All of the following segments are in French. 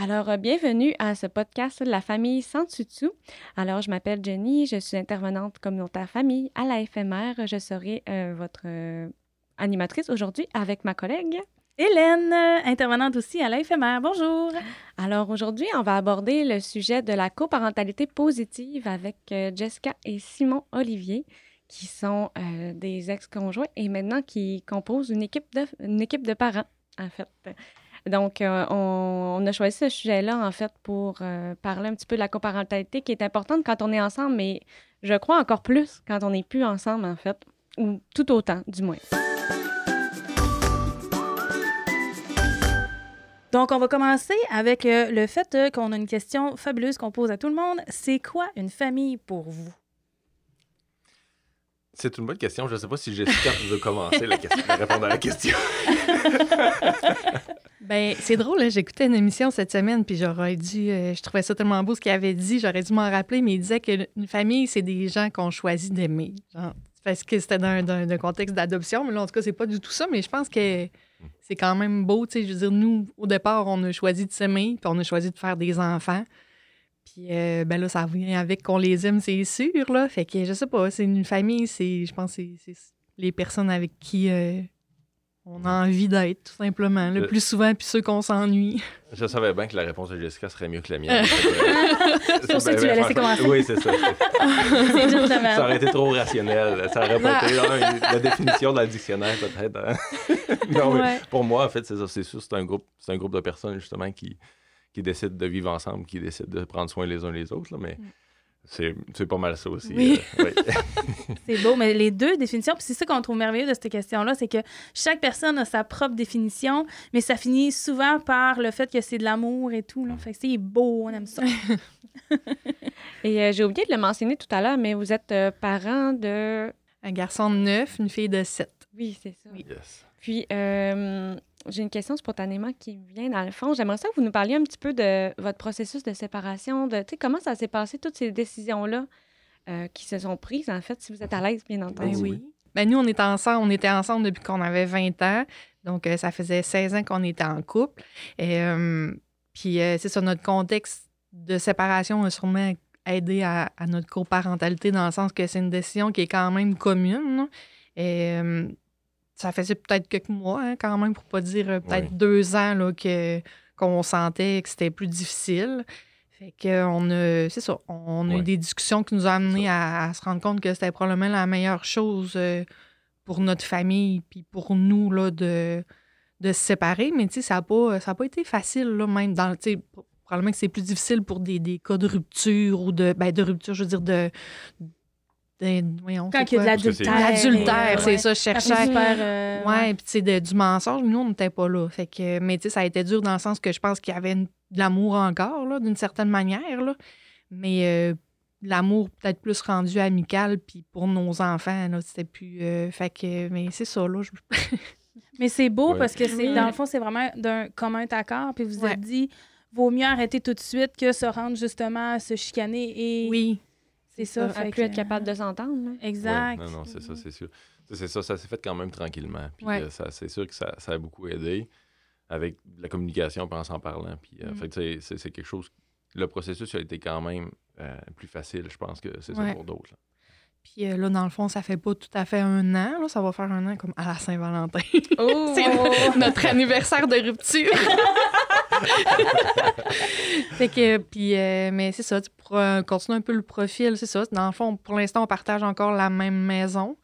Alors, euh, bienvenue à ce podcast de la famille sans tutu. Alors, je m'appelle Jenny, je suis intervenante communautaire famille à la FMR. Je serai euh, votre euh, animatrice aujourd'hui avec ma collègue. Hélène, intervenante aussi à FMR. Bonjour. Alors, aujourd'hui, on va aborder le sujet de la coparentalité positive avec Jessica et Simon Olivier qui sont des ex-conjoints et maintenant qui composent une équipe de, une équipe de parents, en fait. Donc, euh, on, a choisi ce sujet-là, en fait, pour euh, parler un petit peu de la coparentalité qui est importante quand on est ensemble, mais je crois encore plus quand on n'est plus ensemble, en fait, ou tout autant, du moins. Donc, on va commencer avec euh, le fait qu'on a une question fabuleuse qu'on pose à tout le monde. C'est quoi une famille pour vous? C'est une bonne question. Je ne sais pas si Jessica veut commencer la question, répondre à la question. ben, c'est drôle, hein. j'écoutais une émission cette semaine, puis j'aurais dû. Euh, je trouvais ça tellement beau ce qu'il avait dit, j'aurais dû m'en rappeler, mais il disait qu'une famille, c'est des gens qu'on choisit d'aimer. Parce que c'était dans, un contexte d'adoption, mais là, en tout cas, c'est pas du tout ça, mais je pense que c'est quand même beau. Je veux dire, nous, au départ, on a choisi de s'aimer, puis on a choisi de faire des enfants. Puis euh, ben là, ça vient avec qu'on les aime, c'est sûr, là. Fait que je sais pas, c'est une famille, c'est. Je pense que c'est les personnes avec qui euh, on a envie d'être, tout simplement. Le plus souvent, puis ceux qu'on s'ennuie. Je savais bien que la réponse de Jessica serait mieux que la mienne. c'est pour ça que tu l'as laissé commencer. Oui, c'est ça. ça aurait été trop rationnel. Ça aurait pas été la définition dans le dictionnaire, peut-être. Hein. non, mais pour moi, en fait, c'est ça. C'est sûr, c'est un groupe, c'est un groupe de personnes, justement, qui qui décident de vivre ensemble, qui décident de prendre soin les uns les autres. Là, mais mm. c'est pas mal ça aussi. Oui. Euh, c'est beau, mais les deux définitions, puis c'est ça qu'on trouve merveilleux de cette question-là, c'est que chaque personne a sa propre définition, mais ça finit souvent par le fait que c'est de l'amour et tout. Là. Fait que c'est beau, on aime ça. et euh, j'ai oublié de le mentionner tout à l'heure, mais vous êtes euh, parent de... Un garçon de 9, une fille de 7. Oui, c'est ça. Oui. Puis, j'ai une question spontanément qui vient dans le fond. J'aimerais ça que vous nous parliez un petit peu de votre processus de séparation, de comment ça s'est passé, toutes ces décisions-là euh, qui se sont prises, en fait, si vous êtes à l'aise, bien entendu. Ben oui. Ben, nous, on, est ensemble, on était ensemble depuis qu'on avait 20 ans. Donc, euh, ça faisait 16 ans qu'on était en couple. Et, euh, puis, c'est ça, notre contexte de séparation a sûrement aidé à, notre coparentalité dans le sens que c'est une décision qui est quand même commune. Et ça faisait peut-être quelques mois, hein, quand même, pour pas dire euh, peut-être deux ans là, que, qu'on sentait que c'était plus difficile. Fait qu'on a, c'est ça, on a eu des discussions qui nous ont amenés à, se rendre compte que c'était probablement la meilleure chose euh, pour notre famille puis pour nous là, de, de se séparer. Mais ça n'a pas, ça pas été facile, là, même dans, probablement que c'est plus difficile pour des, des, cas de rupture ou de, ben, de rupture, je veux dire, de, voyons, Quand il y a de l'adultère. L'adultère, c'est ça, je cherchais. Euh, ouais, puis tu sais, du mensonge, nous, on n'était pas là. Fait que, mais tu sais, ça a été dur dans le sens que je pense qu'il y avait de l'amour encore, là, d'une certaine manière, là. Mais euh, l'amour peut-être plus rendu amical, puis pour nos enfants, là, c'était plus... Euh, fait que, mais c'est ça, là. mais c'est beau parce que, c'est dans le fond, c'est vraiment d'un commun accord, puis vous avez dit vaut mieux arrêter tout de suite que se rendre justement à se chicaner et oui. C'est ça, fait plus être capable de s'entendre. Exact. non, non, c'est ça, c'est sûr. C'est ça, ça s'est fait quand même tranquillement. Puis euh, ça, c'est sûr que ça, ça, a beaucoup aidé avec la communication en s'en parlant. Puis, euh, mm. fait c'est quelque chose. Le processus a été quand même euh, plus facile, je pense, que c'est ça pour d'autres. Puis là, dans le fond, ça fait pas tout à fait un an. Là, ça va faire un an comme à la Saint-Valentin. Oh! c'est notre anniversaire de rupture. fait que, puis, euh, mais c'est ça, pour euh, continuer un peu le profil, c'est ça. Dans le fond, pour l'instant, on partage encore la même maison.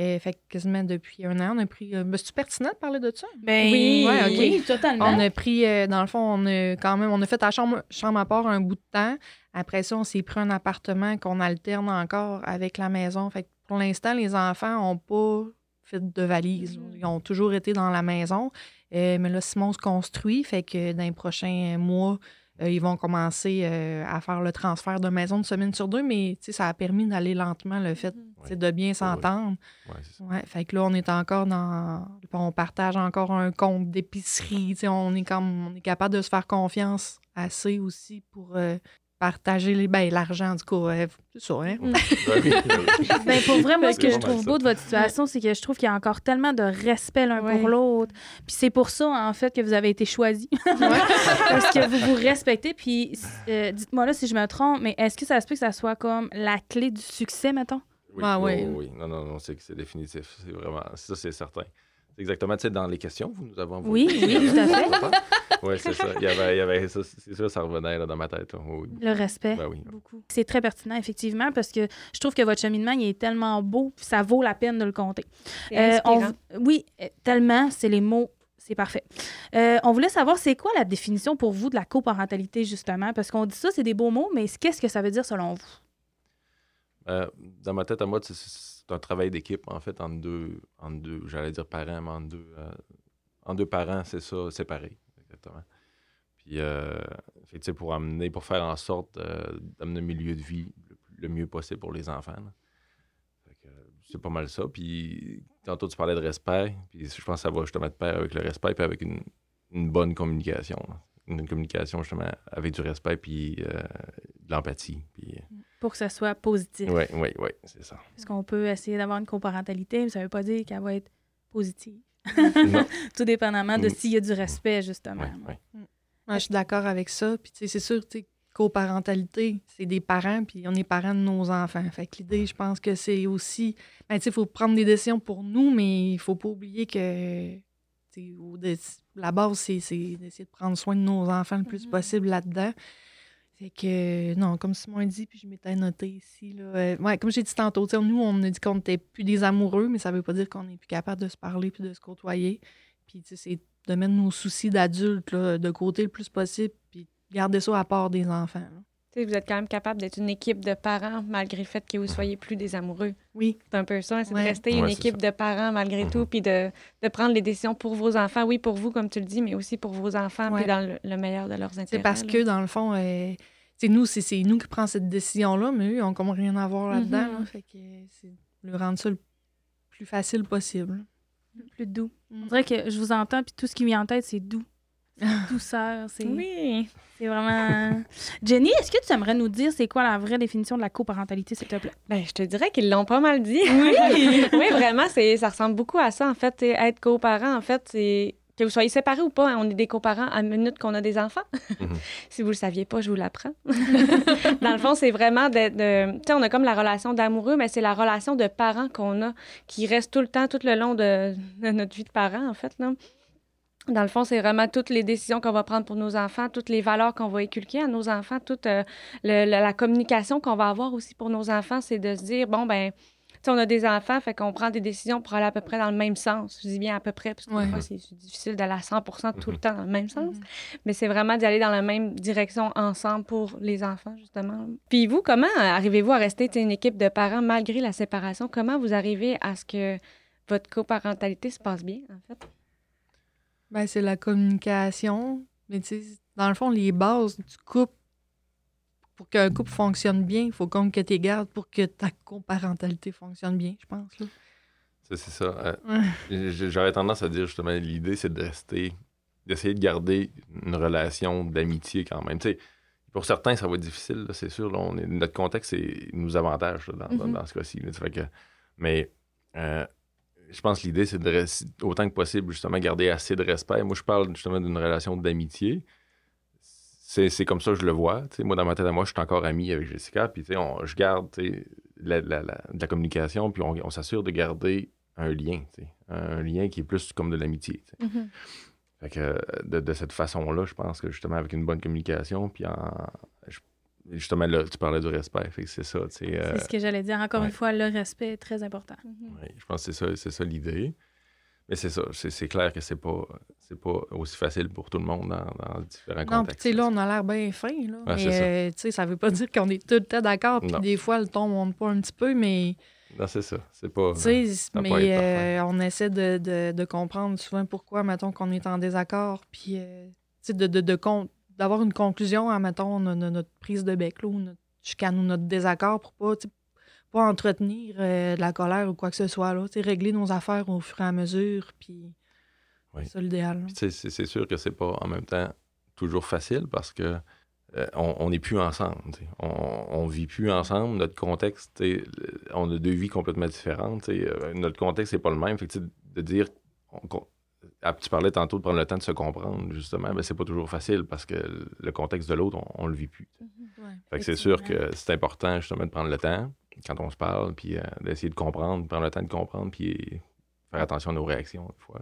Et fait que quasiment depuis un an, on a pris. Euh, ben, c'est-tu pertinent de parler de ça? Ben, oui, oui, totalement. On a pris, dans le fond, on a quand même, on a fait la chambre, chambre à part un bout de temps. Après ça, on s'est pris un appartement qu'on alterne encore avec la maison. Fait que pour l'instant, les enfants n'ont pas fait de valises. Mm-hmm. Ils ont toujours été dans la maison. Euh, mais là, Simon se construit, fait que dans les prochains mois, euh, ils vont commencer euh, à faire le transfert de maison de semaine sur deux, mais ça a permis d'aller lentement le fait mm-hmm. de bien s'entendre. Ouais, fait que là, on est encore dans. On partage encore un compte d'épicerie. On est comme on est capable de se faire confiance assez aussi pour partager les, ben, l'argent, du coup. c'est ça, hein? Mm. ben, pour vrai, moi, ce que je trouve beau de votre situation, c'est que je trouve qu'il y a encore tellement de respect l'un pour l'autre. Puis c'est pour ça, en fait, que vous avez été choisi. Parce que vous vous respectez. Puis euh, dites-moi là si je me trompe, mais est-ce que ça se peut que ça soit comme la clé du succès, mettons? Oui, ah, oui. oui. Non, non, non, c'est définitif. C'est vraiment, ça, c'est certain. C'est exactement, tu sais, dans les questions, vous nous avons Oui, oui, tout à fait. Oui, c'est ça. Il y avait, il y avait ça, c'est ça, ça revenait là, dans ma tête. Le respect. Ben oui. Beaucoup. C'est très pertinent, effectivement, parce que je trouve que votre cheminement, il est tellement beau, ça vaut la peine de le compter. Euh, oui, euh, tellement, c'est les mots c'est parfait. Euh, on voulait savoir, c'est quoi la définition pour vous de la coparentalité, justement? Parce qu'on dit ça, c'est des beaux mots, mais qu'est-ce que ça veut dire selon vous? Euh, dans ma tête à moi, c'est un travail d'équipe, en fait, entre deux, entre deux j'allais dire parents, mais entre deux, euh, en deux parents, c'est ça, séparés, exactement. Puis, euh, fait, pour amener, pour faire en sorte d'amener un milieu de vie le, mieux possible pour les enfants. C'est pas mal ça. Puis, tantôt, tu parlais de respect, puis je pense que ça va justement de pair avec le respect, puis avec une, une bonne communication. Une communication, justement, avec du respect, puis de l'empathie. Puis, mm pour que ça soit positif. Oui, oui, oui, c'est ça. Parce qu'on peut essayer d'avoir une coparentalité, mais ça ne veut pas dire qu'elle va être positive. Tout dépendamment de mm. s'il y a du respect, justement. Oui, mm. je suis d'accord avec ça. Puis, c'est sûr, tu coparentalité, c'est des parents, puis on est parents de nos enfants. Fait que l'idée, je pense que c'est aussi. Ben, il faut prendre des décisions pour nous, mais il faut pas oublier que. La base, c'est d'essayer de prendre soin de nos enfants le plus mm-hmm. possible là-dedans. Fait que, non, comme Simon a dit, puis je m'étais noté ici, là, euh, ouais, comme j'ai dit tantôt, nous, on a dit qu'on n'était plus des amoureux, mais ça veut pas dire qu'on n'est plus capable de se parler puis de se côtoyer. Puis, c'est de mettre nos soucis d'adultes de côté le plus possible, puis garder ça à part des enfants vous êtes quand même capable d'être une équipe de parents malgré le fait que vous soyez plus des amoureux. Oui. C'est un peu ça, c'est de rester une équipe de parents malgré mm-hmm. tout, puis de, de, prendre les décisions pour vos enfants. Oui, pour vous, comme tu le dis, mais aussi pour vos enfants, puis dans le, meilleur de leurs intérêts. C'est parce que, dans le fond, euh, c'est nous, c'est nous qui prenons cette décision-là, mais eux, ils n'ont comme rien à voir là-dedans. Mm-hmm. fait que c'est de rendre ça le plus facile possible. Le plus doux. Mm. On dirait que je vous entends, puis tout ce qui me vient en tête, c'est doux. douceur. C'est, oui. C'est vraiment. Jenny, est-ce que tu aimerais nous dire c'est quoi la vraie définition de la coparentalité, s'il te plaît? Ben, je te dirais qu'ils l'ont pas mal dit. Oui, oui vraiment, c'est, ça ressemble beaucoup à ça. En fait, être coparent, en fait, c'est que vous soyez séparés ou pas, hein, on est des coparents à minute qu'on a des enfants. Mhm. si vous le saviez pas, je vous l'apprends. Dans le fond, c'est vraiment de, de tu sais, on a comme la relation d'amoureux, mais c'est la relation de parents qu'on a qui reste tout le temps, tout le long de, de notre vie de parents, en fait. Là. Dans le fond, c'est vraiment toutes les décisions qu'on va prendre pour nos enfants, toutes les valeurs qu'on va éculquer à nos enfants, toute euh, la communication qu'on va avoir aussi pour nos enfants, c'est de se dire, bon, ben, on a des enfants, fait qu'on prend des décisions pour aller à peu près dans le même sens. Je dis bien à peu près, parce que c'est difficile d'aller à 100% tout le mm-hmm. temps dans le même sens. Mm-hmm. Mais c'est vraiment d'y aller dans la même direction ensemble pour les enfants, justement. Puis vous, comment arrivez-vous à rester une équipe de parents malgré la séparation? Comment vous arrivez à ce que votre coparentalité se passe bien, en fait? Ben, c'est la communication. Mais tu sais, dans le fond, les bases du couple, pour qu'un couple fonctionne bien, il faut comme que tu gardes pour que ta coparentalité fonctionne bien, je pense. C'est ça. Euh, j'aurais tendance à dire justement, l'idée, c'est de rester, d'essayer de garder une relation d'amitié quand même. Tu sais, pour certains, ça va être difficile, c'est sûr. on est, notre contexte c'est nous avantage dans, dans, mm-hmm. ce cas-ci. mais euh, je pense que l'idée, c'est de autant que possible, justement, garder assez de respect. Moi, je parle justement d'une relation d'amitié. C'est comme ça que je le vois. moi, dans ma tête à moi, je suis encore ami avec Jessica. Puis, je garde la, la, la, communication, puis on, s'assure de garder un lien. Un lien qui est plus comme de l'amitié. Mm-hmm. Fait que de, de cette façon-là, je pense que justement, avec une bonne communication, puis en, justement, là, tu parlais du respect. c'est ça. Euh, c'est ce que j'allais dire. Encore une fois, le respect est très important. Mhm. Oui, je pense que c'est ça, c'est ça l'idée. Mais c'est ça, c'est, clair que c'est pas, c'est pas aussi facile pour tout le monde dans, différents non, contextes. Non, là, on a l'air bien fin, là. mais, euh, ça. ça veut pas dire qu'on est tout le temps d'accord, puis des fois, le ton monte pas un petit peu, mais... Non, c'est ça. C'est pas... mais euh, on essaie de, de, de, comprendre souvent pourquoi, mettons, qu'on est en désaccord, puis, de, de, de, d'avoir une conclusion à, mettons, notre prise de bec, là, ou notre chicane ou notre désaccord pour pas, pas entretenir euh, de la colère ou quoi que ce soit. Là, régler nos affaires au fur et à mesure, puis c'est ça l'idéal. C'est sûr que c'est pas en même temps toujours facile parce que euh, on n'est plus ensemble. On, ne vit plus ensemble. Notre contexte, on a deux vies complètement différentes. Euh, notre contexte n'est pas le même. Fait de dire. Tu parlais tantôt de prendre le temps de se comprendre, justement, mais c'est pas toujours facile parce que le contexte de l'autre, on, ne le vit plus. Mm-hmm. c'est sûr que c'est important, justement, de prendre le temps quand on se parle, puis euh, d'essayer de comprendre, prendre le temps de comprendre, puis faire attention à nos réactions, des fois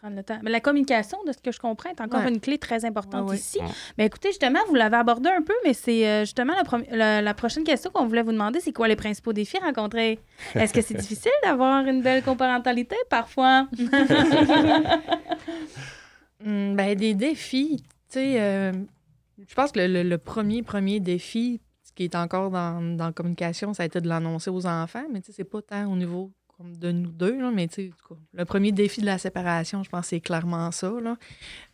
prendre le temps. Mais la communication, de ce que je comprends, est encore une clé très importante ici. Mais écoutez, justement, vous l'avez abordé un peu, mais c'est euh, justement la, la, prochaine question qu'on voulait vous demander, c'est quoi les principaux défis rencontrés? Est-ce que c'est difficile d'avoir une belle coparentalité parfois? Hmm, ben, des défis, tu sais, euh, je pense que le, premier, premier défi, ce qui est encore dans, dans la communication, ça a été de l'annoncer aux enfants, mais tu sais, c'est pas tant au niveau de nous deux, là, mais le premier défi de la séparation, je pense c'est clairement ça. Là.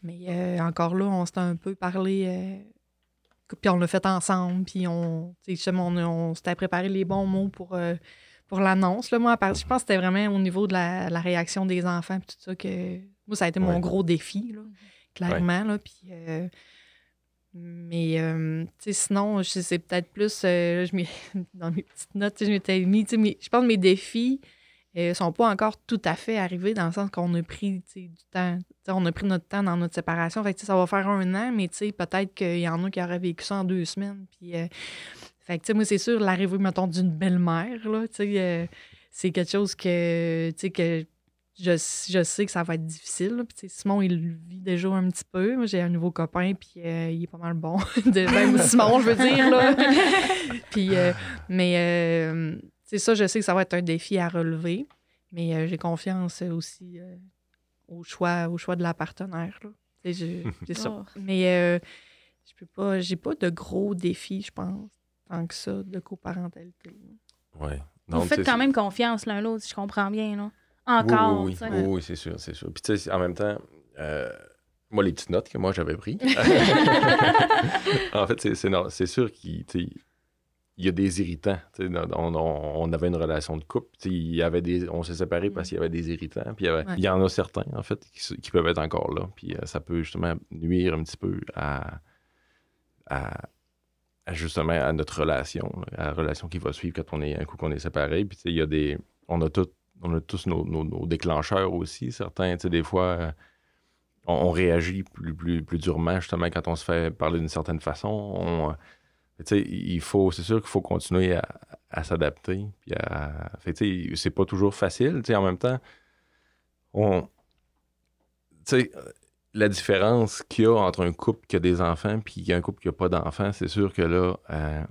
Mais euh, encore là, on s'est un peu parlé, euh, puis on l'a fait ensemble, puis on, on, on s'était préparé les bons mots pour, euh, pour l'annonce. Moi, je pense que c'était vraiment au niveau de la, réaction des enfants, puis tout ça, que moi, ça a été mon gros défi, là, clairement. Là, puis, mais sinon, c'est peut-être plus, je dans mes petites notes, je m'étais mis, je pense que mes défis, ne sont pas encore tout à fait arrivés dans le sens qu'on a pris du temps. on a pris notre temps dans notre séparation. Fait ça va faire un an, mais peut-être qu'il y en a qui auraient vécu ça en deux semaines. Puis, euh, fait moi, c'est sûr, l'arrivée, mettons, d'une belle-mère, euh, c'est quelque chose que, que je, je, sais que ça va être difficile. Puis, Simon, il vit déjà un petit peu. Moi, j'ai un nouveau copain, puis euh, il est pas mal bon. de, même Simon, je veux dire. Là. puis, mais c'est ça, je sais que ça va être un défi à relever, mais euh, j'ai confiance aussi euh, au, choix, au choix de la partenaire. C'est ça. Oh. Mais euh, je peux pas, j'ai pas de gros défis, je pense, tant que ça, de coparentalité. Ouais. Vous faites quand même confiance l'un l'autre, si je comprends bien, là. Encore. Oui, oui, c'est sûr, c'est sûr. Puis tu sais, en même temps, moi, les petites notes que moi j'avais prises, en fait, c'est sûr qu'il il y a des irritants. On, on, avait une relation de couple. Il y avait des, on s'est séparés parce qu'il y avait des irritants. Puis il y, en a certains, en fait, qui, peuvent être encore là. Puis euh, ça peut justement nuire un petit peu à, à, justement à notre relation, à la relation qui va suivre quand on est un coup qu'on est séparés. Puis il y a des. On a, tout, on a tous nos, déclencheurs aussi. Certains, des fois. Euh, on, réagit plus, plus, plus durement justement quand on se fait parler d'une certaine façon. On, il faut, c'est sûr qu'il faut continuer à, s'adapter. c'est pas toujours facile. En même temps, on, la différence qu'il y a entre un couple qui a des enfants et un couple qui n'a pas d'enfants, c'est sûr que là, euh,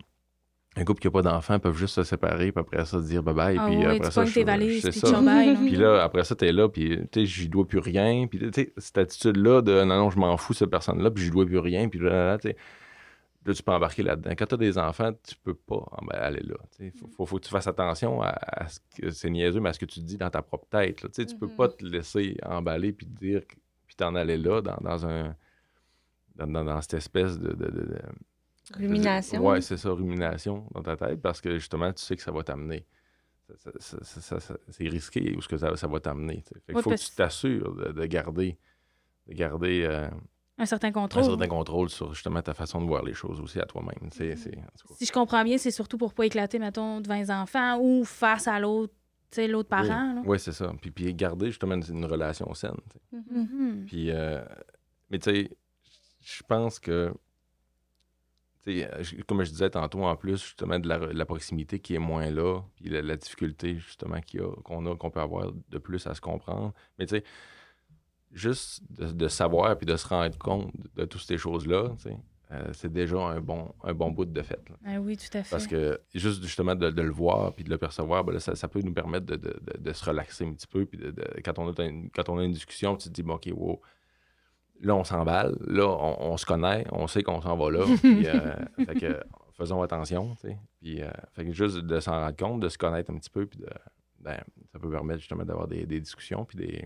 un couple qui n'a pas d'enfants peuvent juste se séparer, puis après ça, se dire bye bye. Ah puis après ça, tes valises, puis ça. puis là, après ça, t'es là, puis tu sais, j'y dois plus rien. Puis tu sais, cette attitude-là de non, non, je m'en fous, cette personne-là, puis j'y dois plus rien. Puis là, tu sais Là, tu peux embarquer là-dedans. Quand tu as des enfants, tu peux pas aller là. Il faut, faut, que tu fasses attention à, ce que c'est niaiseux, mais à ce que tu dis dans ta propre tête. Tu ne peux pas mm-hmm. te laisser emballer puis te dire puis t'en aller là dans, un dans, cette espèce de, rumination. Oui, c'est ça, rumination dans ta tête parce que justement, tu sais que ça va t'amener. c'est risqué où ce que ça, va t'amener. Il faut que tu t'assures de, garder, de garder euh, un certain contrôle. Un certain contrôle sur justement ta façon de voir les choses aussi à toi-même. Si je comprends bien, c'est surtout pour pas éclater, mettons, devant les enfants ou face à l'autre l'autre parent. Oui, c'est ça. Puis, puis garder justement une, relation saine. Mm-hmm. Puis, euh, mais tu sais, je pense que, comme je disais tantôt, en plus, justement, de la, proximité qui est moins là, puis la, difficulté, justement, qu'on a, a, qu'on peut avoir de plus à se comprendre. Mais tu sais, juste de, savoir puis de se rendre compte de, toutes ces choses-là, euh, c'est déjà un bon, un bon bout de fait. Ah oui, tout à fait. Parce que juste justement de, le voir puis de le percevoir, ben ça, peut nous permettre de, se relaxer un petit peu. Puis quand, on a une, quand on a une discussion, tu te dis, bon, OK, wow, là, on s'emballe, là, on, se connaît, on sait qu'on s'en va là. puis, euh, fait que, faisons attention. Puis, euh, fait que juste de s'en rendre compte, de se connaître un petit peu, puis de, ben, ça peut permettre justement d'avoir des, des discussions puis des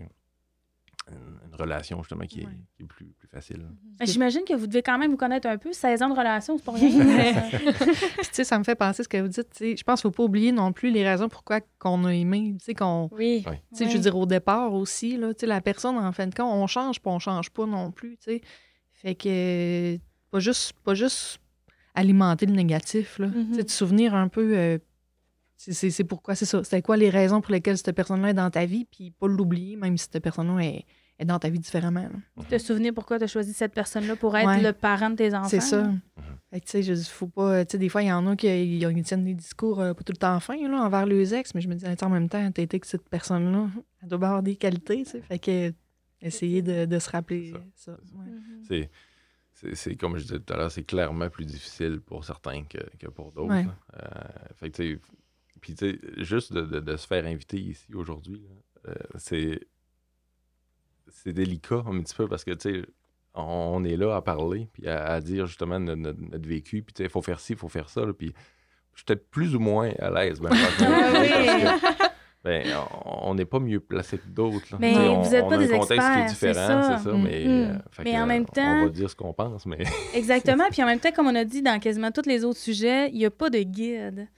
une, relation justement qui est, plus, plus, facile. Mhm. J'imagine que vous devez quand même vous connaître un peu. 16 ans de relation, c'est pas rien. tu sais, ça me fait penser ce que vous dites. Je pense qu'il ne faut pas oublier non plus les raisons pourquoi qu'on a aimé. Tu sais, qu'on. Oui. Je veux dire, au départ aussi, là, la personne, en fin de compte, on change pas, on change pas non plus. Tu sais. Fait que pas juste, pas juste alimenter le négatif. Là. Mm Te souvenir un peu, euh, c'est pourquoi, c'est ça. C'est quoi les raisons pour lesquelles cette personne-là est dans ta vie, puis pas l'oublier, même si cette personne-là est, dans ta vie différemment. Te souvenir pourquoi tu as choisi cette personne-là pour être le parent de tes enfants. C'est ça. tu sais, faut pas. Tu sais, des fois, il y en a qui ils tiennent des discours euh, pas tout le temps fins là, envers leurs ex, mais je me dis, en même temps, t'as été que cette personne-là, elle doit avoir des qualités, tu sais. Fait que essayer de, de se rappeler ça. Mm-hmm. C'est c'est comme je disais tout à l'heure, c'est clairement plus difficile pour certains que, que pour d'autres. Euh, fait que, puis, tu sais, juste de, de, se faire inviter ici aujourd'hui, euh, c'est c'est délicat un petit peu parce que, tu sais, on, est là à parler, puis à, dire justement notre, notre, vécu, puis tu sais, il faut faire ci, il faut faire ça, puis je suis peut-être plus ou moins à l'aise. Ben, ben, on n'est pas mieux placé que d'autres. Mais on, vous n'êtes pas des experts. un contexte qui est différent, c'est ça. Mais, mm-hmm. euh, mais en même temps. On va dire ce qu'on pense. mais... Exactement. Puis en même temps, comme on a dit dans quasiment tous les autres sujets, il n'y a pas de guide.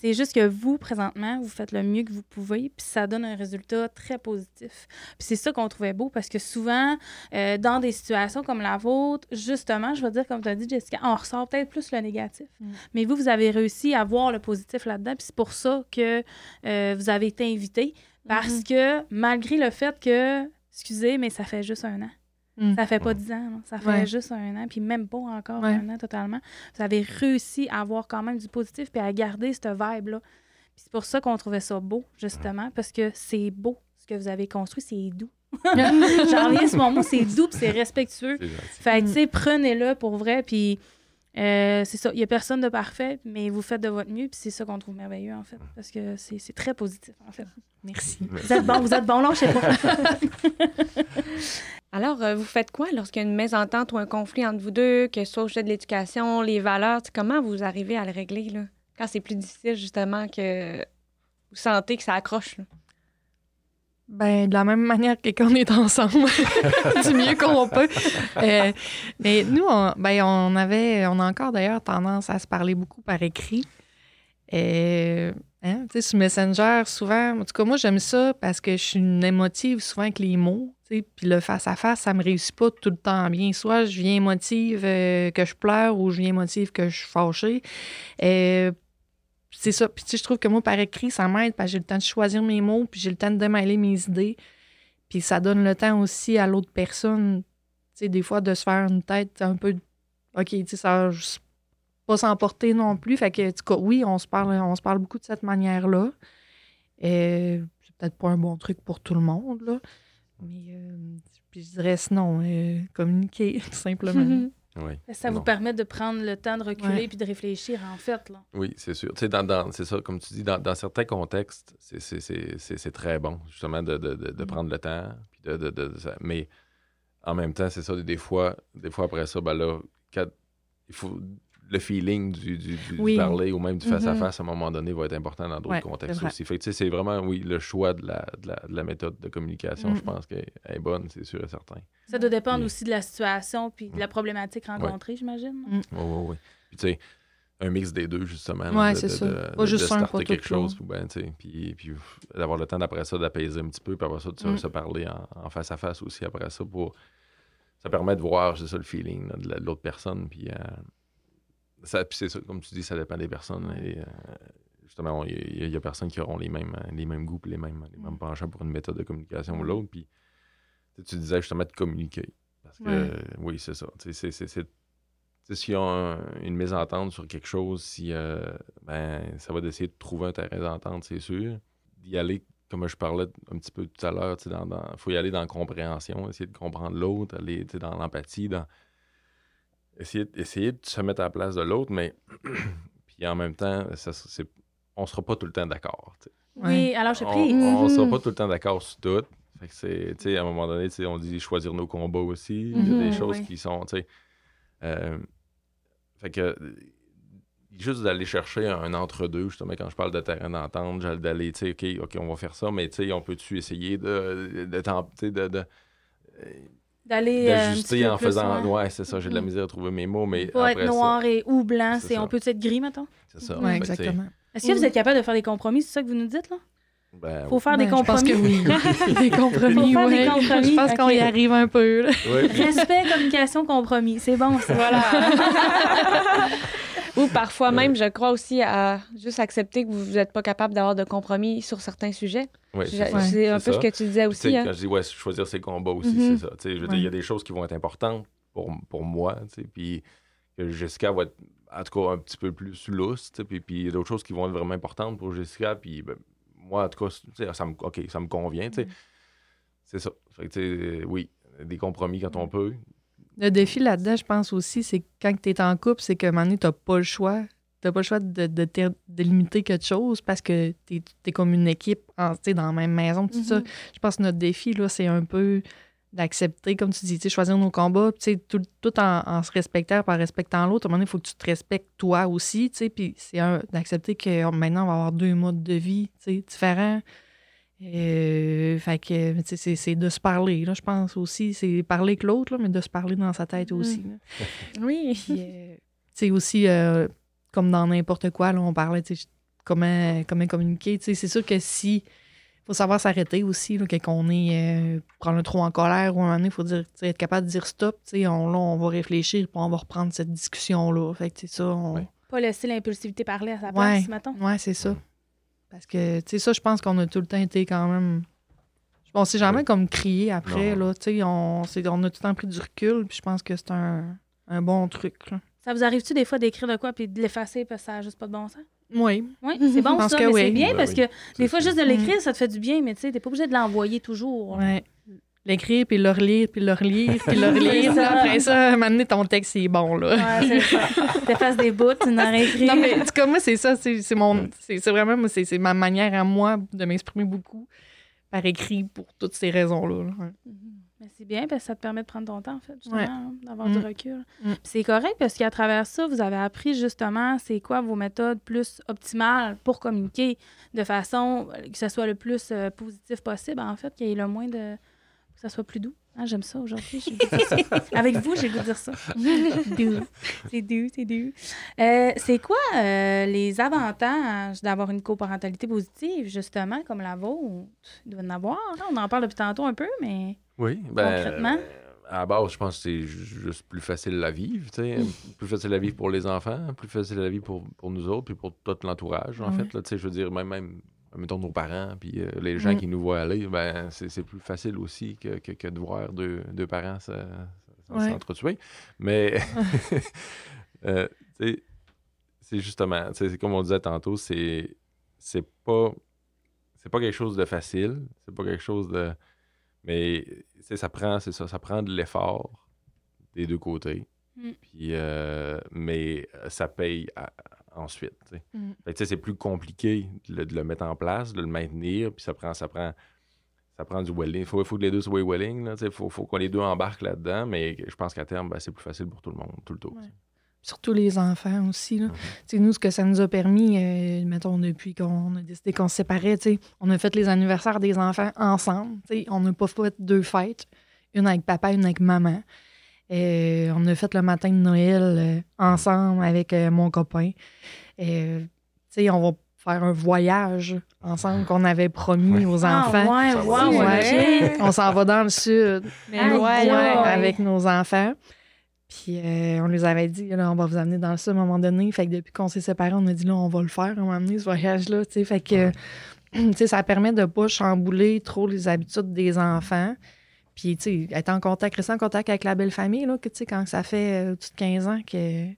C'est juste que vous, présentement, vous faites le mieux que vous pouvez, puis ça donne un résultat très positif. Puis c'est ça qu'on trouvait beau, parce que souvent, euh, dans des situations comme la vôtre, justement, je vais dire, comme tu as dit, Jessica, on ressort peut-être plus le négatif. Mm. Mais vous, vous avez réussi à voir le positif là-dedans, puis c'est pour ça que euh, vous avez été invité, parce mm-hmm. que malgré le fait que, excusez, mais ça fait juste un an. Mm. Ça fait pas dix ans, ça fait juste un an, puis même pas encore un an totalement. Vous avez réussi à avoir quand même du positif puis à garder cette vibe-là. c'est pour ça qu'on trouvait ça beau, justement, parce que c'est beau ce que vous avez construit, c'est doux. J'en reviens ce moment, c'est doux c'est respectueux. Fait tu sais, prenez-le pour vrai, puis euh, c'est ça, il n'y a personne de parfait, mais vous faites de votre mieux, puis c'est ça qu'on trouve merveilleux, en fait, parce que c'est très positif, en fait. Merci. Vous êtes bon, vous êtes bon, là, je sais pas. Alors, euh, vous faites quoi lorsqu'il y a une mésentente ou un conflit entre vous deux, que ce soit au sujet de l'éducation, les valeurs? Comment vous arrivez à le régler, là? Quand c'est plus difficile, justement, que vous sentez que ça accroche? Ben, de la même manière que quand on est ensemble, du mieux qu'on peut. Euh, mais nous, on, ben, on avait, on a encore d'ailleurs tendance à se parler beaucoup par écrit. Euh, hein, tu sais, sur Messenger, souvent, en tout cas, moi, j'aime ça parce que je suis une émotive souvent avec les mots. Puis le face-à-face, ça me réussit pas tout le temps bien. Soit je viens émotive euh, que je pleure ou je viens émotive que je suis fâchée. Euh, c'est ça. Puis je trouve que moi, par écrit, ça m'aide parce que j'ai le temps de choisir mes mots, puis j'ai le temps de démêler mes idées. Puis ça donne le temps aussi à l'autre personne, tu sais, des fois, de se faire une tête un peu... OK, tu sais, ça pas s'emporter non plus. Fait que, en tout cas, oui, on se parle, on se parle beaucoup de cette manière-là. Euh, c'est peut-être pas un bon truc pour tout le monde, là. Mais euh, puis je dirais sinon, euh, communiquer, simplement. Oui. Ça vous permet de prendre le temps de reculer puis de réfléchir, en fait. Là. Oui, c'est sûr. Tu sais, dans, c'est ça, comme tu dis, dans, dans certains contextes, c'est très bon, justement, de, de, de, mm. prendre le temps. Puis de, de, mais en même temps, c'est ça, des fois, des fois après ça, ben là, il faut le feeling du, du, parler ou même du face-à-face, à un moment donné, va être important dans d'autres contextes aussi. Fait c'est vraiment, oui, le choix de la, de la, méthode de communication, je mm. pense qu'elle est bonne, c'est sûr et certain. Ça doit dépendre aussi de la situation puis de la mm. problématique rencontrée, j'imagine. Oui, oui, oui. Puis, tu sais, un mix des deux, justement. Oui, c'est ça. Pas juste starter quelque chose, ben, puis, puis d'avoir le temps d'après ça d'apaiser un petit peu, puis après ça, de se mm. parler en face-à-face aussi après ça pour... Ça permet de voir, c'est ça, le feeling de l'autre personne, puis... Euh, c'est ça, comme tu dis, ça dépend des personnes. Et, euh, justement, il y, a personnes qui auront les mêmes, les mêmes goûts, les mêmes, les mêmes mm. penchants pour une méthode de communication ou l'autre. Puis tu disais justement de communiquer. Parce que, oui, c'est ça. S'il y a une mésentente sur quelque chose, si, euh, ben, ça va d'essayer de trouver un terrain d'entente, c'est sûr. D'y aller, comme je parlais un petit peu tout à l'heure, il dans, faut y aller dans la compréhension, essayer de comprendre l'autre, aller dans l'empathie, dans essayer, essayer de se mettre à la place de l'autre, mais puis en même temps, ça, c'est, on sera pas tout le temps d'accord. Oui, alors j'ai pris. On, ne sera pas tout le temps d'accord sur tout. Fait que c'est, tu sais, à un moment donné, on dit choisir nos combats aussi. Il y a des mhm, choses qui sont, tu sais. Euh, fait que juste d'aller chercher un entre-deux, justement, quand je parle de terrain d'entente, d'aller, tu sais, OK, OK, on va faire ça, mais tu sais, on peut-tu essayer de, de, de, de d'aller euh, d'ajuster en faisant ouais c'est ça j'ai de la mm. misère à trouver mes mots mais pas être noir et ou blanc c'est on peut être gris maintenant c'est ça ouais, exactement est-ce que vous êtes capable de faire des compromis c'est ça que vous nous dites là? Ben, faut faire des compromis. Je pense que oui. des compromis, oui. Je pense qu'on y arrive un peu. Respect, communication, compromis. C'est bon, ça. Voilà. Ou parfois même, je crois aussi à juste accepter que vous n'êtes pas capable d'avoir de compromis sur certains sujets. Oui, c'est un peu ce que tu disais aussi. Hein. Quand je dis ouais, choisir ses combats aussi, mm-hmm. c'est ça. Je veux dire, il y a des choses qui vont être importantes pour, pour moi, puis que Jessica va être en tout cas un petit peu plus lousse, puis puis il y a d'autres choses qui vont être vraiment importantes pour Jessica, puis ben, moi, en tout cas, ça me, OK, ça me convient. Mm. C'est ça. oui, des compromis quand on peut. Le défi là-dedans, je pense aussi, c'est quand tu es en couple, c'est qu'à un moment donné, tu n'as pas le choix. Tu n'as pas le choix de, de, limiter quelque chose parce que tu es, comme une équipe en, dans la même maison. Tout ça. Mm-hmm. Je pense que notre défi, là, c'est un peu d'accepter, comme tu dis, choisir nos combats, tout, tout en, se respectant, en respectant l'autre. À un moment donné, il faut que tu te respectes toi aussi, puis c'est d'accepter que maintenant, on va avoir deux modes de vie différents. Euh, fait que c'est de se parler, là, je pense aussi. C'est parler que l'autre, mais de se parler dans sa tête aussi. oui. c'est euh, aussi, euh, comme dans n'importe quoi, là, on parlait comment, comment communiquer. C'est sûr que si faut savoir s'arrêter aussi, là, quand on est prendre trop en colère ou un moment donné, il faut dire, être capable de dire stop. On, là, on va réfléchir puis on va reprendre cette discussion-là. Fait que ça, on... Pas laisser l'impulsivité parler à sa place, mettons. Oui, c'est ça. Parce que, tu sais, ça, je pense qu'on a tout le temps été quand même. On s'est jamais comme crié après, là. Tu sais, on, on, a tout le temps pris du recul, puis je pense que c'est un, un, bon truc, là. Ça vous arrive-tu des fois d'écrire de quoi puis de l'effacer parce que ça n'a juste pas de bon sens? Oui. Oui, c'est bon ça, mais c'est bien ben parce que des fois, juste de l'écrire, ça te fait du bien, mais tu sais, t'es pas obligé de l'envoyer toujours. Oui. L'écrire, puis le relire, puis le relire, puis le relire. Après ça, maintenant, ton texte, c'est bon, là. Ouais, c'est ça. T'effaces des bouts, tu n'as écrit. Non, mais en tout cas, moi, c'est ça. C'est mon... C'est vraiment... Moi, c'est ma manière à moi de m'exprimer beaucoup par écrit pour toutes ces raisons-là. Mm-hmm c'est bien parce que ça te permet de prendre ton temps, en fait, justement, d'avoir du mm. recul. Mm. C'est correct parce qu'à travers ça, vous avez appris justement c'est quoi vos méthodes plus optimales pour communiquer de façon que ce soit le plus euh, positif possible, en fait, qu'il y ait le moins de. Que ça soit plus doux. Ah, j'aime ça aujourd'hui. Avec vous, j'ai goût de dire ça. doux. C'est doux, c'est doux. Euh, c'est quoi euh, les avantages d'avoir une coparentalité positive, justement, comme la vôtre? Il doit en avoir. On en parle depuis tantôt un peu, mais. Oui, ben, concrètement. à la base, je pense que c'est juste plus facile à vivre, tu sais. plus facile à vivre pour les enfants, plus facile à vivre pour, pour nous autres, puis pour tout l'entourage, en fait. Là, tu sais, je veux dire, même, même mettons nos parents, puis euh, les gens mm. qui nous voient aller, ben, c'est plus facile aussi que, que, de voir deux, deux parents s'entretuer. Mais, euh, c'est justement, c'est comme on disait tantôt, c'est pas, c'est pas quelque chose de facile, c'est pas quelque chose de mais ça prend, c'est ça, ça prend de l'effort des deux côtés. Mm. Puis, euh, mais euh, ça paye ensuite. Mm. c'est plus compliqué de, le mettre en place, de le maintenir, puis ça prend, ça prend, ça prend du welling. Il faut, faut, que les deux soient welling. Il faut, faut qu'on les deux embarquent là-dedans, mais je pense qu'à terme, ben, c'est plus facile pour tout le monde, tout le temps surtout les enfants aussi. Là. Mhm. Nous, ce que ça nous a permis, euh, mettons, depuis qu'on a décidé qu'on se séparait, on a fait les anniversaires des enfants ensemble. On n'a pas fait deux fêtes, une avec papa, une avec maman. Et euh, on a fait le matin de Noël euh, ensemble avec mon copain. Et, on va faire un voyage ensemble qu'on avait promis aux ah, enfants. ouais, On s'en va dans le sud avec nos enfants. Puis euh, on les avait dit, là, on va vous amener dans ça à un moment donné. Fait que depuis qu'on s'est séparés, on a dit, là, on va le faire, on va amener ce voyage-là. Fait que ça permet de ne pas chambouler trop les habitudes des enfants. Puis, tu sais, être en contact, rester en contact avec la belle famille, là, que, tu sais, quand ça fait euh, 15 ans que,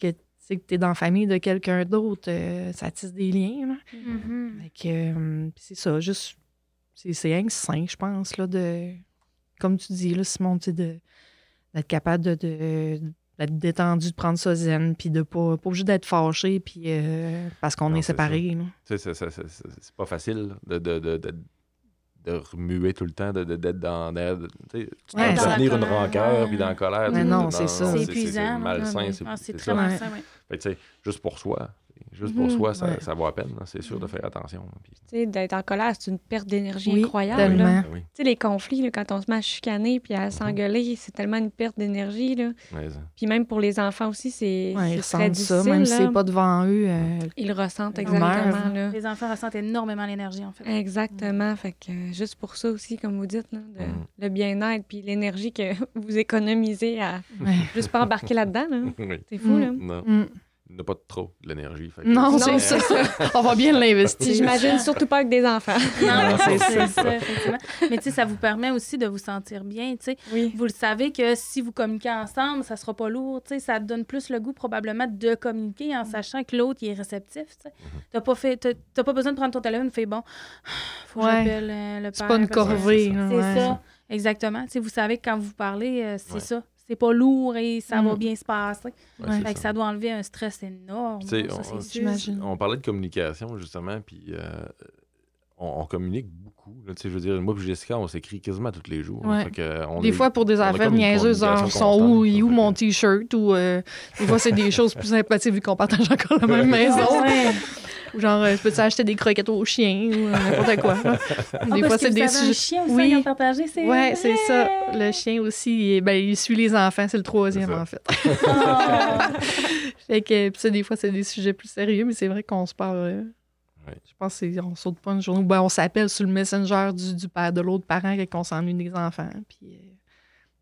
que tu es dans la famille de quelqu'un d'autre, euh, ça tisse des liens. Mm-hmm. Fait que, euh, c'est ça, juste, c'est sain, je pense, là, de, comme tu dis, là, Simon, tu sais, de d'être capable de, d'être détendu, de prendre sa zen, puis de pas, pas obligé d'être fâché, puis euh, parce qu'on est séparés. C'est pas facile de, de, de, de, remuer tout le temps, d'être dans. tu peux devenir une rancœur, puis dans la colère. Mais non, c'est ça. C'est épuisant. C'est malsain. C'est très malsain, Fait juste pour soi. Juste pour mhm. soi, ça, ça, vaut la peine, c'est sûr, de faire attention. Tu sais, d'être en colère, c'est une perte d'énergie incroyable. Là. Tu sais, les conflits, quand on se met à chicaner puis à s'engueuler, c'est tellement une perte d'énergie. Là. Puis même pour les enfants aussi, c'est ouais, très difficile. Ça, même si c'est pas devant eux. Euh, ils le ressentent exactement. Là. Les enfants ressentent énormément l'énergie, en fait. Exactement. Fait que euh, juste pour ça aussi, comme vous dites, là, de, mhm. le bien-être puis l'énergie que vous économisez à juste pas embarquer là-dedans. C'est fou, là. Non n'a pas trop de l'énergie. Non, c'est ça. On va bien l'investir. J'imagine surtout pas avec des enfants. Non, c'est ça, effectivement. Mais tu sais, ça vous permet aussi de vous sentir bien. Tu sais. Vous le savez que si vous communiquez ensemble, ça sera pas lourd. Tu sais. Ça donne plus le goût probablement de communiquer en sachant que l'autre est réceptif. Tu n'as mhm. pas, fait, pas besoin de prendre ton téléphone faire bon, faut que j'appelle euh, le père. C'est pas une corvée. C'est ça. Exactement. Tu sais, vous savez que quand vous parlez, euh, c'est ça c'est pas lourd et ça va mm. bien se passer. ça. ça. doit enlever un stress énorme. on, on, parlait de communication, justement, puis euh, on, communique beaucoup. je veux dire, moi et Jessica, on s'écrit quasiment tous les jours. des fois, pour des affaires niaiseuses, ils sont où, où mon T-shirt, ou euh, des fois, c'est des choses plus sympathiques vu qu'on partage encore la même maison. Ou genre, je peux acheter des croquettes aux chiens ou euh, n'importe quoi. Ah, des fois, c'est des sujets. chien oui. partagé, c'est Ouais, c'est ça. Le chien aussi, ben, il suit les enfants, c'est le troisième en fait. Oh. fait que, des fois, c'est des sujets plus sérieux, mais c'est vrai qu'on se parle. Euh, je pense qu'on saute pas une journée. Ben, on s'appelle sur le messenger du, du père de l'autre parent quand on s'ennuie des enfants. Puis, euh,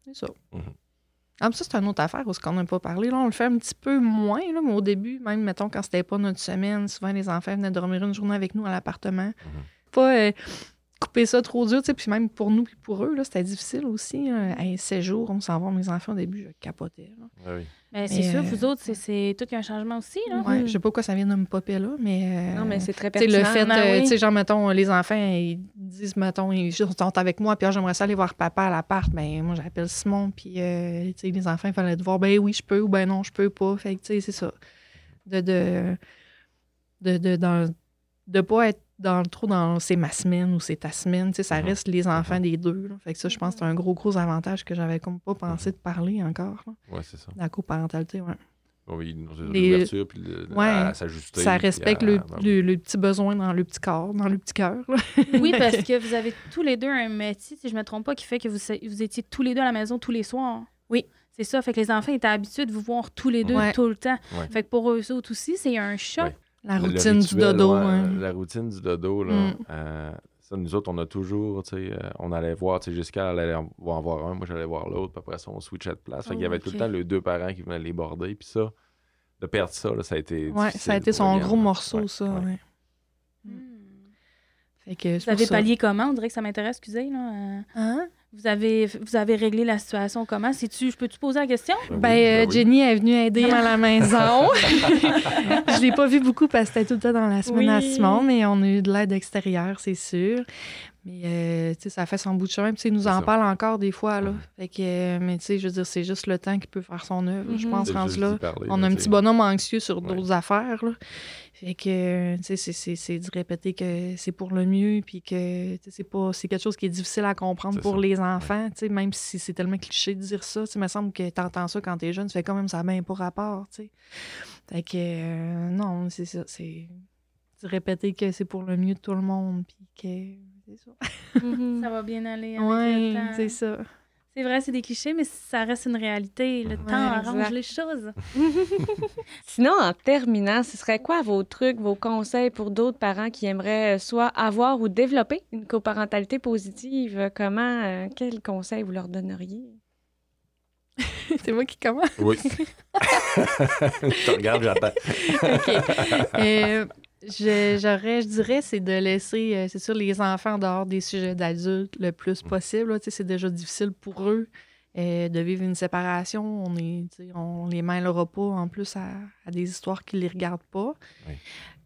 c'est ça. Mm-hmm. Ah, ça, c'est une autre affaire où qu'on n'a pas parlé. Là, on le fait un petit peu moins, là, mais au début, même, mettons, quand c'était pas notre semaine, souvent les enfants venaient dormir une journée avec nous à l'appartement. Mhm. Pas euh, couper ça trop dur, tu sais, puis même pour nous puis pour eux, là, c'était difficile aussi. Hein. 16 jours, on s'en va, mes enfants, au début, je capotais. Ah oui. Mais c'est sûr, vous autres, c'est tout un changement aussi. Là. Ouais, Je sais pas pourquoi ça vient de me popper là, mais. Euh, non, mais c'est très pertinent. Le fait, ben euh, tu sais, genre, mettons, les enfants, ils disent, mettons, ils sont avec moi, puis ah, j'aimerais ça aller voir papa à l'appart. Ben, moi, j'appelle Simon, puis, euh, tu sais, les enfants, il fallait te voir, ben oui, je peux, ou ben non, je peux pas. Fait que, tu sais, c'est ça. De. de, de, de, dans, de pas être dans, trop dans c'est ma semaine ou c'est ta semaine. Ça reste les enfants des deux. Fait que ça, je pense que c'est un gros, gros avantage que j'avais comme pas pensé de parler encore. Oui, c'est ça. La coparentalité, oui. Oui, l'ouverture, puis ouais, s'ajuster. Ça respecte le, le, petit besoin dans le petit corps, dans le petit cœur. oui, parce que vous avez tous les deux un métier, si je ne me trompe pas, qui fait que vous, vous étiez tous les deux à la maison tous les soirs. Oui. C'est ça, fait que les enfants étaient habitués de vous voir tous les deux tout le temps. Fait que pour eux autres aussi, c'est un choc. La routine du dodo. La routine du dodo, là. Mm. Euh, ça, nous autres, on a toujours, tu sais, euh, on allait voir, tu sais, Jessica allait en, voir un, moi j'allais voir l'autre, puis après ça, on switchait de place. Fait qu'il y avait tout le temps les deux parents qui venaient les border, puis ça, de perdre ça, là, ça a été. Ouais, ça a été son gros morceau, ça, ouais. Mm. Fait que Vous avez pallié comment? On dirait que ça m'intéresse, excusez, là. Euh. Hein? Vous avez, vous avez réglé la situation comment? -tu, je peux-tu poser la question? Ben, ben, euh, ben Jenny est venue aider à la maison. je l'ai pas vu beaucoup parce que c'était tout le temps dans la semaine à Simon, mais on a eu de l'aide extérieure, c'est sûr. Mais euh, tu sais, ça fait son bout de chemin. Puis, nous en parle encore des fois. Là. Fait que, euh, mais tu sais, je veux dire, c'est juste le temps qui peut faire son œuvre. Je mhm. pense, rendu là. on a un petit bonhomme anxieux sur d'autres affaires. Là. Fait que, tu sais, c'est de répéter que c'est pour le mieux. Puis que c'est pas c'est quelque chose qui est difficile à comprendre pour les enfants. Tu sais, même si c'est tellement cliché de dire ça. Il me semble que tu entends ça quand tu es jeune. Tu fais quand même ça bien pas rapport. Tu sais. Fait que, euh, non, c'est ça. C'est de répéter que c'est pour le mieux de tout le monde. Puis que Mhm. ça va bien aller. Oui, c'est ça. C'est vrai, c'est des clichés, mais ça reste une réalité. Le temps arrange les choses. Sinon, en terminant, ce serait quoi vos trucs, vos conseils pour d'autres parents qui aimeraient euh, soit avoir ou développer une coparentalité positive? Comment, euh, quels conseils vous leur donneriez? c'est moi qui commence? Oui. je te regarde, j'attends. OK. Euh, J'aurais, je dirais, c'est de laisser, euh, c'est sûr, les enfants dehors des sujets d'adultes le plus possible. C'est déjà difficile pour eux euh, de vivre une séparation. On est, on les mêlera pas en plus à, des histoires qui les regardent pas.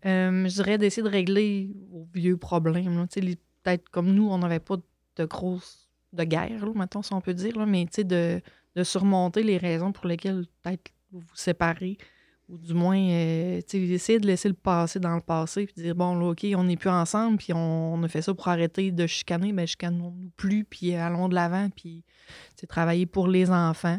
Euh, je dirais d'essayer de régler vos vieux problèmes. Peut-être comme nous, on n'avait pas de grosses de guerre, maintenant, si on peut dire, là, mais de, de surmonter les raisons pour lesquelles peut-être vous vous séparez ou du moins, euh, essayer de laisser le passé dans le passé, puis dire, bon, là, OK, on n'est plus ensemble, puis on, a fait ça pour arrêter de chicaner, mais chicanons-nous plus, puis allons de l'avant, puis travailler pour les enfants.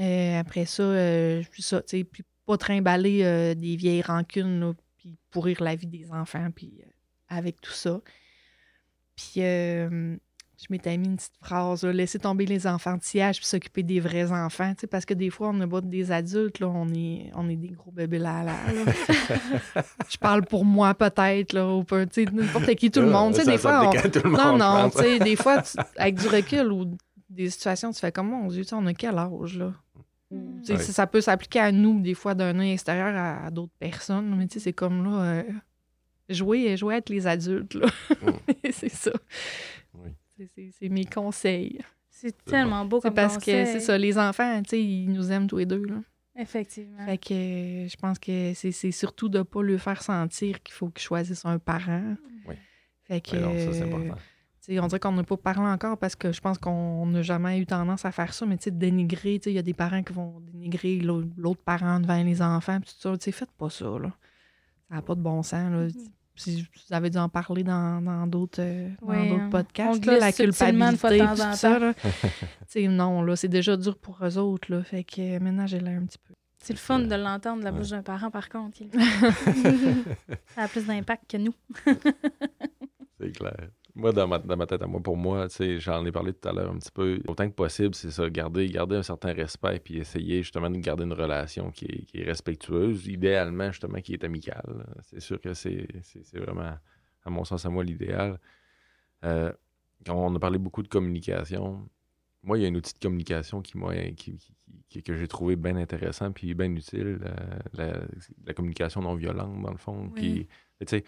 Euh, après ça, euh, ça puis pas trimballer des vieilles rancunes, puis pourrir la vie des enfants, puis avec tout ça. Puis je m'étais mis une petite phrase, laisser tomber les enfantillages puis s'occuper des vrais enfants, parce que des fois, on a pas des adultes, là, on, est, on est des gros bébés là, là. je parle pour moi peut-être, là, ou n'importe qui, tout le monde. des fois, non, non, des fois, avec du recul ou des situations, tu fais comme, mon Dieu, on a quel âge, là? Mm. Ça peut s'appliquer à nous, des fois, d'un œil extérieur à, d'autres personnes, mais c'est comme là, euh, jouer, jouer à être les adultes, là. Mm. c'est ça. C'est mes conseils. C'est tellement beau comme C'est parce que c'est ça, les enfants, tu sais, ils nous aiment tous les deux. Là. Effectivement. Fait que je pense que c'est surtout de ne pas lui faire sentir qu'il faut qu'il choisisse un parent. Oui. Fait que. ça, c'est important. on dirait qu'on n'a pas parlé encore parce que je pense qu'on n'a jamais eu tendance à faire ça, mais tu sais, dénigrer, il y a des parents qui vont dénigrer l'autre parent devant les enfants, tout ça. Tu sais, faites pas ça, là. Ça n'a pas de bon sens, là. Mm-hmm si vous avez dû en parler dans d'autres euh, hein. podcasts, là, la culpabilité, de tout ça. Là. non, là, c'est déjà dur pour eux autres. Là, fait que euh, maintenant, j'ai l'air un petit peu. C'est le fun de l'entendre de la bouche d'un parent, par contre. ça a plus d'impact que nous. c'est clair. Moi, dans ma, dans ma, tête à moi, pour moi, j'en ai parlé tout à l'heure un petit peu. Autant que possible, c'est ça, garder, garder un certain respect puis essayer justement de garder une relation qui est, qui est respectueuse, idéalement justement qui est amicale. C'est sûr que c'est vraiment, à mon sens, à moi, l'idéal. Euh, on a parlé beaucoup de communication, moi, il y a un outil de communication qui, qui, qui, que j'ai trouvé bien intéressant puis bien utile, la, la, communication non violente, dans le fond. Qui, vous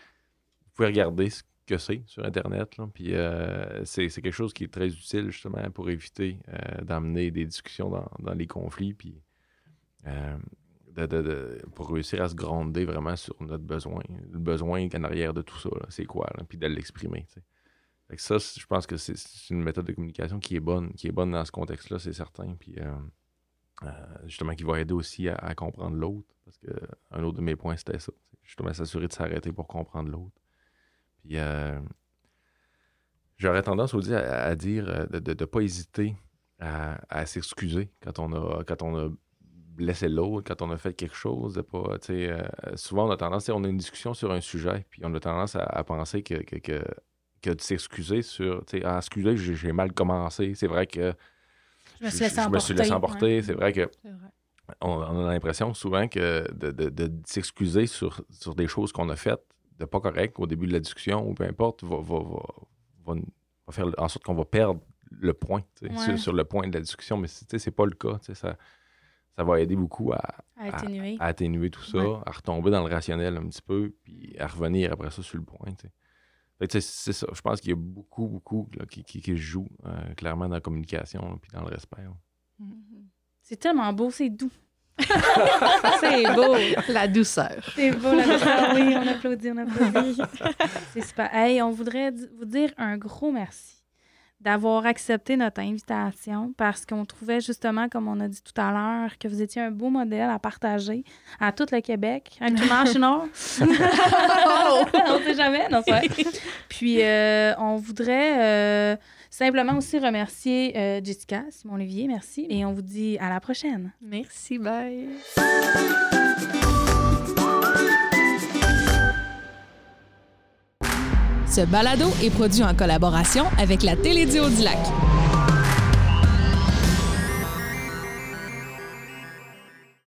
pouvez regarder ce que c'est sur Internet. Puis euh, c'est, quelque chose qui est très utile justement pour éviter euh, d'amener des discussions dans, les conflits. Puis euh, pour réussir à se gronder vraiment sur notre besoin. Le besoin en arrière de tout ça, c'est quoi? puis de l'exprimer. ça, je pense que c'est, une méthode de communication qui est bonne, qui est bonne dans ce contexte-là, c'est certain. Puis justement, qui va aider aussi à, comprendre l'autre. Parce que un autre de mes points, c'était ça. Justement, s'assurer de s'arrêter pour comprendre l'autre. Euh, j'aurais tendance aussi à, dire euh, de ne pas hésiter à, s'excuser quand on a quand on a blessé l'autre, quand on a fait quelque chose. De pas, euh, souvent, on a tendance, on a une discussion sur un sujet, puis on a tendance à, penser que, que, de s'excuser sur, ah, excusez, j'ai mal commencé. C'est vrai que je me suis laissé emporter. C'est vrai que on, a l'impression souvent que de, de s'excuser sur, sur des choses qu'on a faites, de pas correct au début de la discussion ou peu importe, va, faire en sorte qu'on va perdre le point sur, le point de la discussion. Mais c'est pas le cas. Ça, ça va aider beaucoup à, atténuer. tout ça, à retomber dans le rationnel un petit peu, puis à revenir après ça sur le point. C'est ça. Je pense qu'il y a beaucoup, beaucoup qui, qui, jouent euh, clairement dans la communication puis dans le respect. Mm-hmm. C'est tellement beau, c'est doux. c'est beau. La douceur. C'est beau, la douceur. Oui, on applaudit, on applaudit. c'est super. Hey, on voudrait vous dire un gros merci d'avoir accepté notre invitation parce qu'on trouvait justement, comme on a dit tout à l'heure, que vous étiez un beau modèle à partager à tout le Québec, à tout Nord. on ne sait jamais, non, c'est Puis, euh, on voudrait euh, Simplement aussi remercier euh, Jessica, Simon Olivier, merci. Et on vous dit à la prochaine. Merci, bye. Ce balado est produit en collaboration avec la Télédio du Lac.